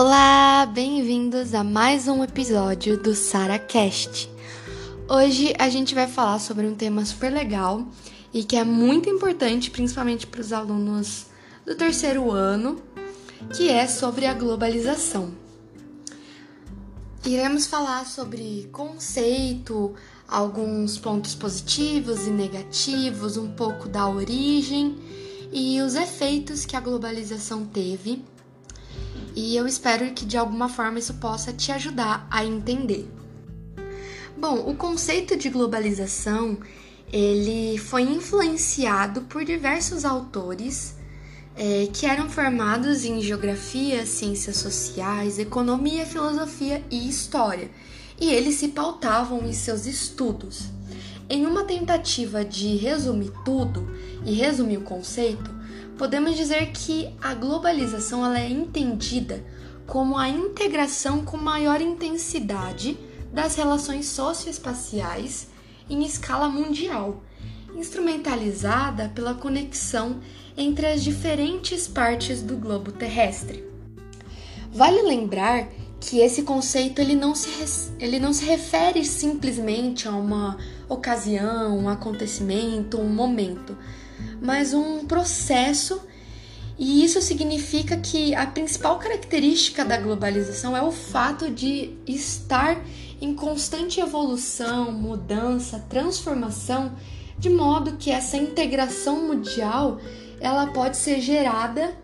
Olá, bem-vindos a mais um episódio do SaraCast. Hoje a gente vai falar sobre um tema super legal e que é muito importante, principalmente para os alunos do terceiro ano, que é sobre a globalização. Iremos falar sobre conceito, alguns pontos positivos e negativos, um pouco da origem e os efeitos que a globalização teve e eu espero que de alguma forma isso possa te ajudar a entender. Bom, o conceito de globalização ele foi influenciado por diversos autores é, que eram formados em geografia, ciências sociais, economia, filosofia e história, e eles se pautavam em seus estudos. Em uma tentativa de resumir tudo e resumir o conceito, podemos dizer que a globalização ela é entendida como a integração com maior intensidade das relações socioespaciais em escala mundial, instrumentalizada pela conexão entre as diferentes partes do globo terrestre. Vale lembrar que esse conceito ele não, se, ele não se refere simplesmente a uma ocasião, um acontecimento, um momento, mas um processo. E isso significa que a principal característica da globalização é o fato de estar em constante evolução, mudança, transformação, de modo que essa integração mundial ela pode ser gerada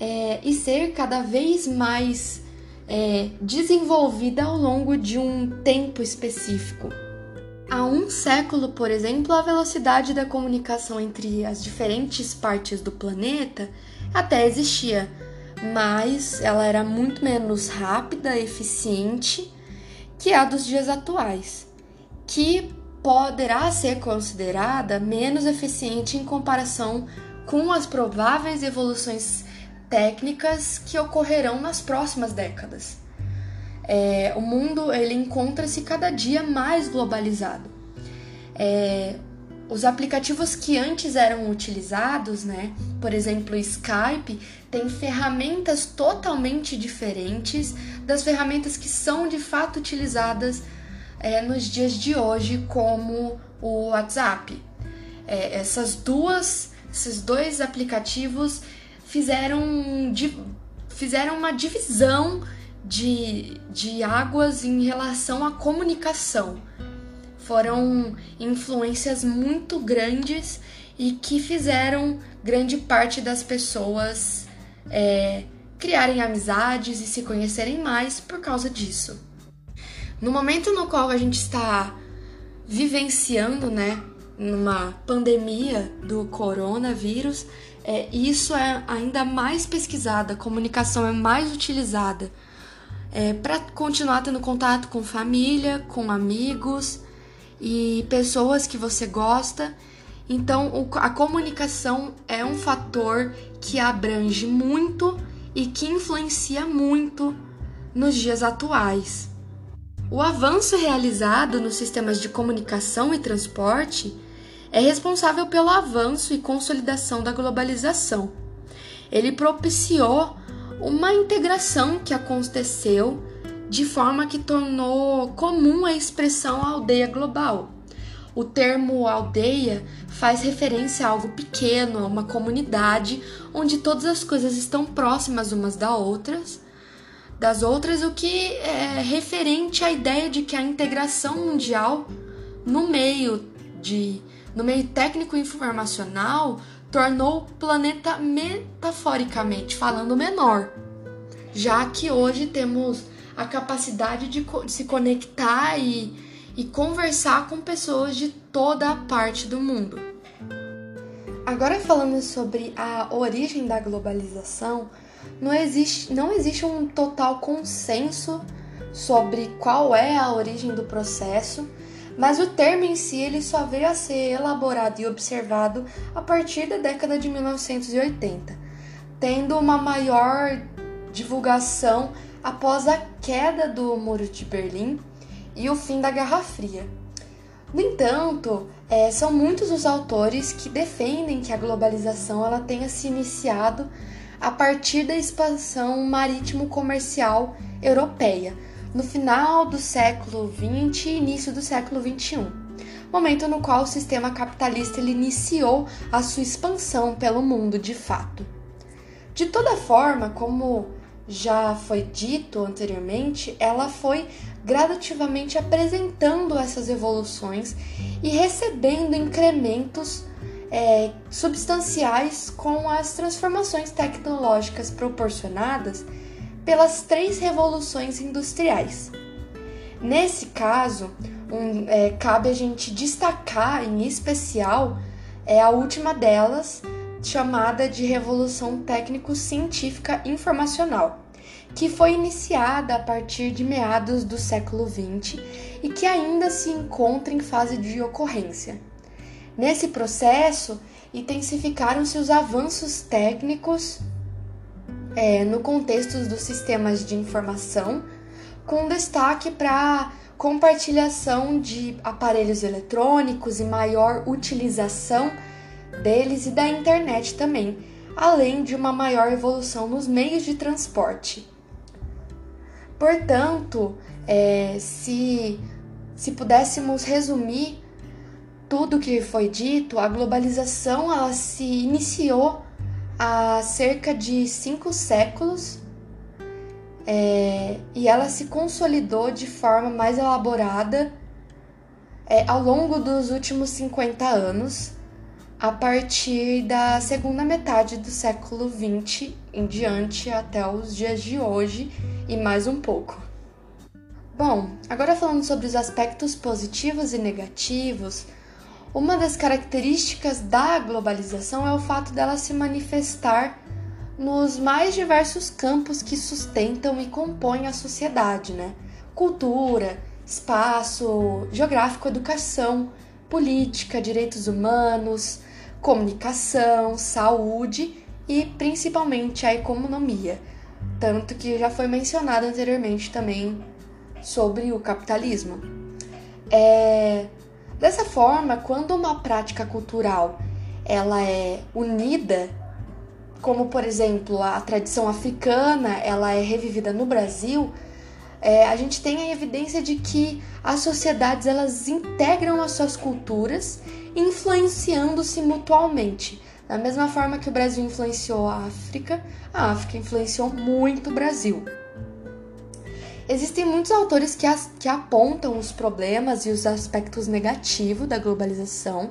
é, e ser cada vez mais é, desenvolvida ao longo de um tempo específico. Há um século, por exemplo, a velocidade da comunicação entre as diferentes partes do planeta até existia, mas ela era muito menos rápida e eficiente que a dos dias atuais, que poderá ser considerada menos eficiente em comparação com as prováveis evoluções técnicas que ocorrerão nas próximas décadas. É, o mundo ele encontra-se cada dia mais globalizado. É, os aplicativos que antes eram utilizados, né, por exemplo, o Skype, tem ferramentas totalmente diferentes das ferramentas que são de fato utilizadas é, nos dias de hoje, como o WhatsApp. É, essas duas, esses dois aplicativos fizeram, fizeram uma divisão de, de águas em relação à comunicação. Foram influências muito grandes e que fizeram grande parte das pessoas é, criarem amizades e se conhecerem mais por causa disso. No momento no qual a gente está vivenciando, né, numa pandemia do coronavírus, é, isso é ainda mais pesquisada, comunicação é mais utilizada é, para continuar tendo contato com família, com amigos e pessoas que você gosta. Então, a comunicação é um fator que abrange muito e que influencia muito nos dias atuais. O avanço realizado nos sistemas de comunicação e transporte é responsável pelo avanço e consolidação da globalização. Ele propiciou uma integração que aconteceu de forma que tornou comum a expressão aldeia global. O termo aldeia faz referência a algo pequeno, a uma comunidade onde todas as coisas estão próximas umas das outras, das outras, o que é referente à ideia de que a integração mundial no meio de no meio técnico informacional tornou o planeta metaforicamente falando menor, já que hoje temos a capacidade de, se conectar e, e conversar com pessoas de toda a parte do mundo. Agora falando sobre a origem da globalização, não existe, não existe um total consenso sobre qual é a origem do processo mas o termo em si ele só veio a ser elaborado e observado a partir da década de 1980, tendo uma maior divulgação após a queda do Muro de Berlim e o fim da Guerra Fria. No entanto, é, são muitos os autores que defendem que a globalização ela tenha se iniciado a partir da expansão marítimo-comercial europeia, no final do século XX e início do século XXI, momento no qual o sistema capitalista iniciou a sua expansão pelo mundo de fato. De toda forma, como já foi dito anteriormente, ela foi gradativamente apresentando essas evoluções e recebendo incrementos é, substanciais com as transformações tecnológicas proporcionadas pelas três revoluções industriais. Nesse caso, um, é, cabe a gente destacar em especial é a última delas, chamada de Revolução Técnico-Científica Informacional, que foi iniciada a partir de meados do século XX e que ainda se encontra em fase de ocorrência. Nesse processo, intensificaram-se os avanços técnicos é, no contexto dos sistemas de informação, com destaque para compartilhação de aparelhos eletrônicos e maior utilização deles e da internet também, além de uma maior evolução nos meios de transporte. Portanto, é, se, se pudéssemos resumir tudo que foi dito, a globalização ela se iniciou há cerca de cinco séculos é, e ela se consolidou de forma mais elaborada é, ao longo dos últimos 50 anos, a partir da segunda metade do século XX em diante até os dias de hoje e mais um pouco. Bom, agora falando sobre os aspectos positivos e negativos, uma das características da globalização é o fato dela se manifestar nos mais diversos campos que sustentam e compõem a sociedade, né? Cultura, espaço geográfico, educação, política, direitos humanos, comunicação, saúde e principalmente a economia. Tanto que já foi mencionado anteriormente também sobre o capitalismo. É, Dessa forma, quando uma prática cultural ela é unida, como por exemplo a tradição africana, ela é revivida no Brasil, é, a gente tem a evidência de que as sociedades elas integram as suas culturas, influenciando-se mutualmente. Da mesma forma que o Brasil influenciou a África, a África influenciou muito o Brasil. Existem muitos autores que, as, que apontam os problemas e os aspectos negativos da globalização,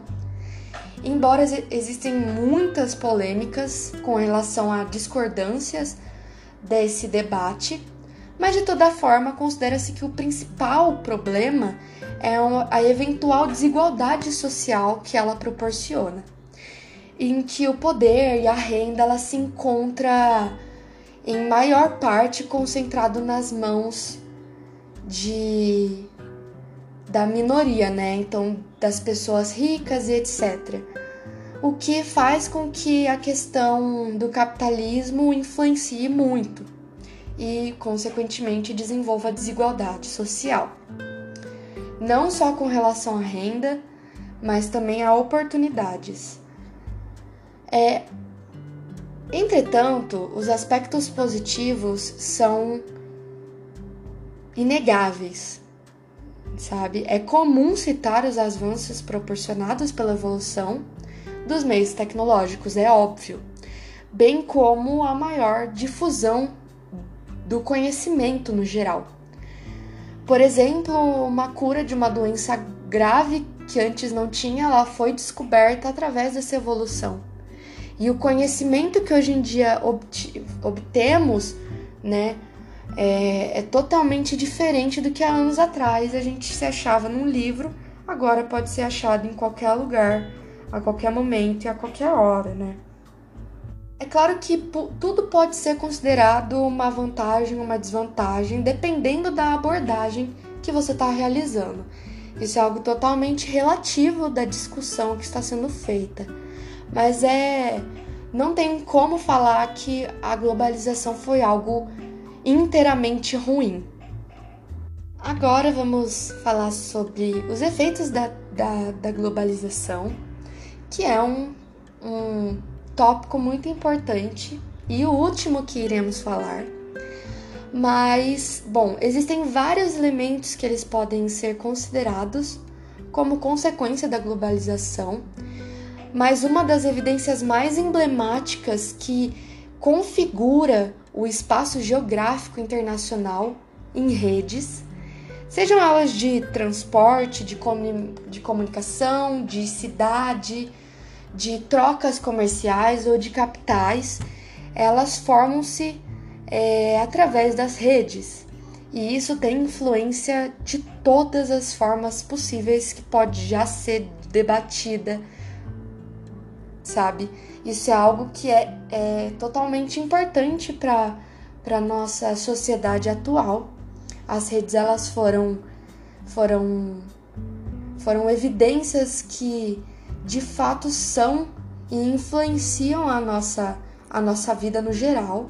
embora existem muitas polêmicas com relação a discordâncias desse debate, mas de toda forma considera-se que o principal problema é a eventual desigualdade social que ela proporciona, em que o poder e a renda ela se encontra em maior parte concentrado nas mãos de da minoria, né? Então, das pessoas ricas e etc. O que faz com que a questão do capitalismo influencie muito e, consequentemente, desenvolva desigualdade social. Não só com relação à renda, mas também a oportunidades. É, Entretanto, os aspectos positivos são inegáveis, sabe? É comum citar os avanços proporcionados pela evolução dos meios tecnológicos, é óbvio, bem como a maior difusão do conhecimento no geral. Por exemplo, uma cura de uma doença grave que antes não tinha, ela foi descoberta através dessa evolução. E o conhecimento que hoje em dia obtemos, né, é, é, totalmente diferente do que há anos atrás a gente se achava num livro, agora pode ser achado em qualquer lugar, a qualquer momento e a qualquer hora, né? É claro que tudo pode ser considerado uma vantagem, uma desvantagem, dependendo da abordagem que você está realizando. Isso é algo totalmente relativo da discussão que está sendo feita mas é não tem como falar que a globalização foi algo inteiramente ruim. Agora vamos falar sobre os efeitos da, da, da globalização, que é um, um tópico muito importante e o último que iremos falar. Mas, bom, existem vários elementos que eles podem ser considerados como consequência da globalização, mas uma das evidências mais emblemáticas que configura o espaço geográfico internacional em redes, sejam elas de transporte, de, comun de comunicação, de cidade, de trocas comerciais ou de capitais, elas formam-se é, através das redes. E isso tem influência de todas as formas possíveis que pode já ser debatida, sabe? Isso é algo que é, é totalmente importante para a nossa sociedade atual. As redes elas foram foram foram evidências que de fato são e influenciam a nossa a nossa vida no geral.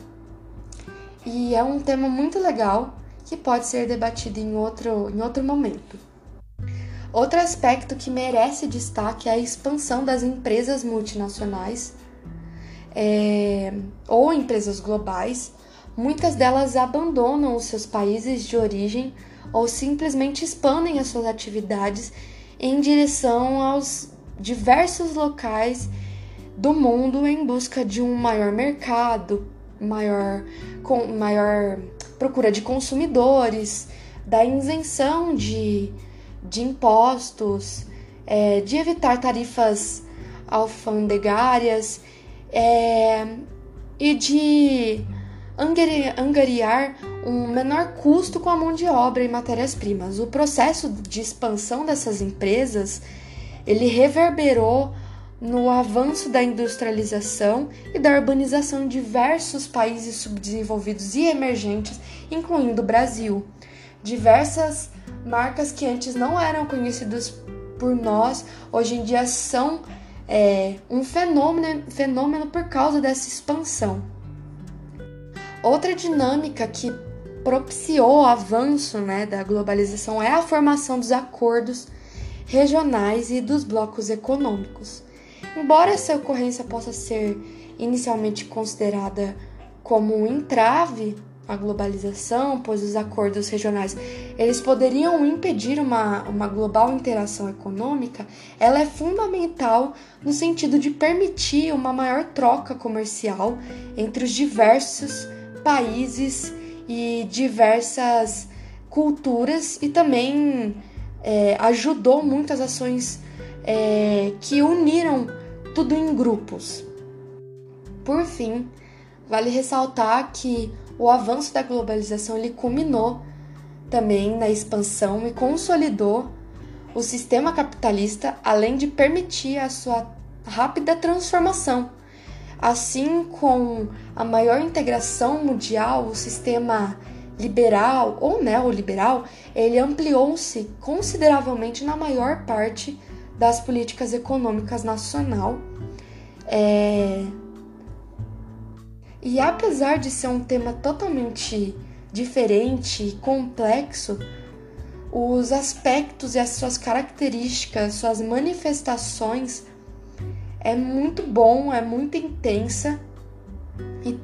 E é um tema muito legal que pode ser debatido em outro, em outro momento. Outro aspecto que merece destaque é a expansão das empresas multinacionais é, ou empresas globais. Muitas delas abandonam os seus países de origem ou simplesmente expandem as suas atividades em direção aos diversos locais do mundo em busca de um maior mercado, maior, com, maior procura de consumidores, da isenção de, de impostos, é, de evitar tarifas alfandegárias é, e de angariar um menor custo com a mão de obra e matérias-primas. O processo de expansão dessas empresas ele reverberou no avanço da industrialização e da urbanização em diversos países subdesenvolvidos e emergentes, incluindo o Brasil. Diversas marcas que antes não eram conhecidas por nós, hoje em dia são é, um fenômeno, fenômeno por causa dessa expansão. Outra dinâmica que propiciou o avanço né, da globalização é a formação dos acordos regionais e dos blocos econômicos. Embora essa ocorrência possa ser inicialmente considerada como um entrave à globalização, pois os acordos regionais eles poderiam impedir uma, uma global interação econômica, ela é fundamental no sentido de permitir uma maior troca comercial entre os diversos países e diversas culturas e também é, ajudou muitas ações é, que uniram tudo em grupos. Por fim, vale ressaltar que o avanço da globalização ele culminou também na expansão e consolidou o sistema capitalista, além de permitir a sua rápida transformação. Assim, com a maior integração mundial, o sistema liberal ou neoliberal, ele ampliou-se consideravelmente na maior parte das políticas econômicas nacional. É... E apesar de ser um tema totalmente diferente e complexo, os aspectos e as suas características, suas manifestações é muito bom, é muito intensa,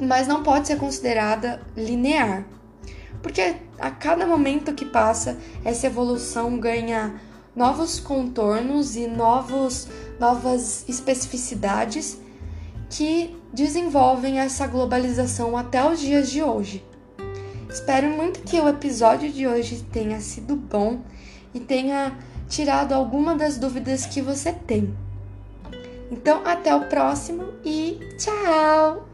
mas não pode ser considerada linear. Porque a cada momento que passa, essa evolução ganha novos contornos e novos, novas especificidades que desenvolvem essa globalização até os dias de hoje. Espero muito que o episódio de hoje tenha sido bom e tenha tirado alguma das dúvidas que você tem. Então, até o próximo e tchau!